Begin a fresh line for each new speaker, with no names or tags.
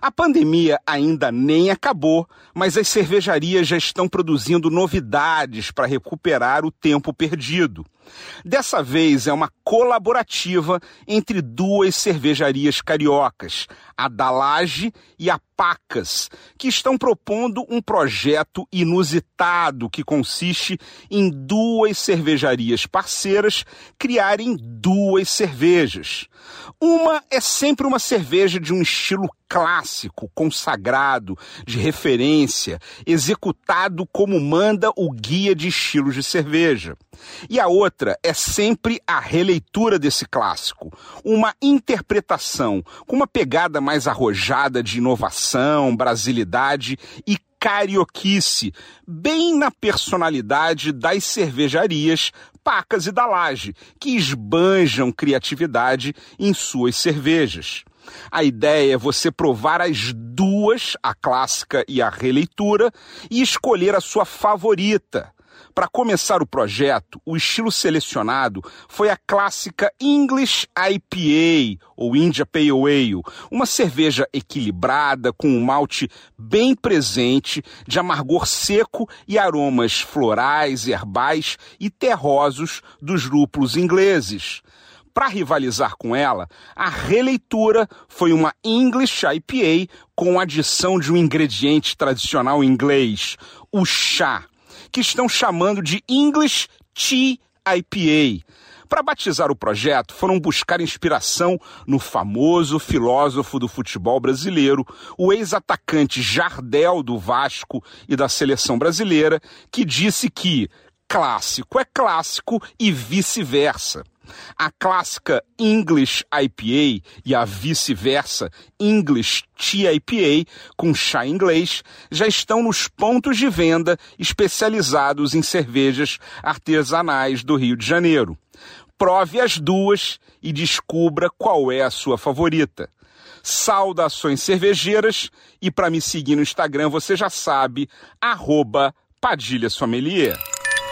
A pandemia ainda nem acabou, mas as cervejarias já estão produzindo novidades para recuperar o tempo perdido. Dessa vez é uma colaborativa entre duas cervejarias cariocas, a Dalage e a Pacas, que estão propondo um projeto inusitado que consiste em duas cervejarias parceiras criarem duas cervejas. Uma é sempre uma cerveja de um estilo clássico, consagrado, de referência, executado como manda o guia de estilos de cerveja. E a outra é sempre a releitura desse clássico, uma interpretação com uma pegada mais arrojada de inovação, brasilidade e carioquice, bem na personalidade das cervejarias Pacas e da Laje, que esbanjam criatividade em suas cervejas. A ideia é você provar as duas, a clássica e a releitura, e escolher a sua favorita. Para começar o projeto, o estilo selecionado foi a clássica English IPA, ou India Pale Ale, uma cerveja equilibrada com um malte bem presente, de amargor seco e aromas florais, herbais e terrosos dos lúpulos ingleses. Para rivalizar com ela, a releitura foi uma English IPA com adição de um ingrediente tradicional inglês, o chá que estão chamando de English Tea IPA. Para batizar o projeto, foram buscar inspiração no famoso filósofo do futebol brasileiro, o ex-atacante Jardel do Vasco e da seleção brasileira, que disse que clássico é clássico e vice-versa. A clássica English IPA e a vice-versa English Tea IPA com chá inglês já estão nos pontos de venda especializados em cervejas artesanais do Rio de Janeiro. Prove as duas e descubra qual é a sua favorita. Saudações cervejeiras e para me seguir no Instagram você já sabe, arroba Padilha Sommelier.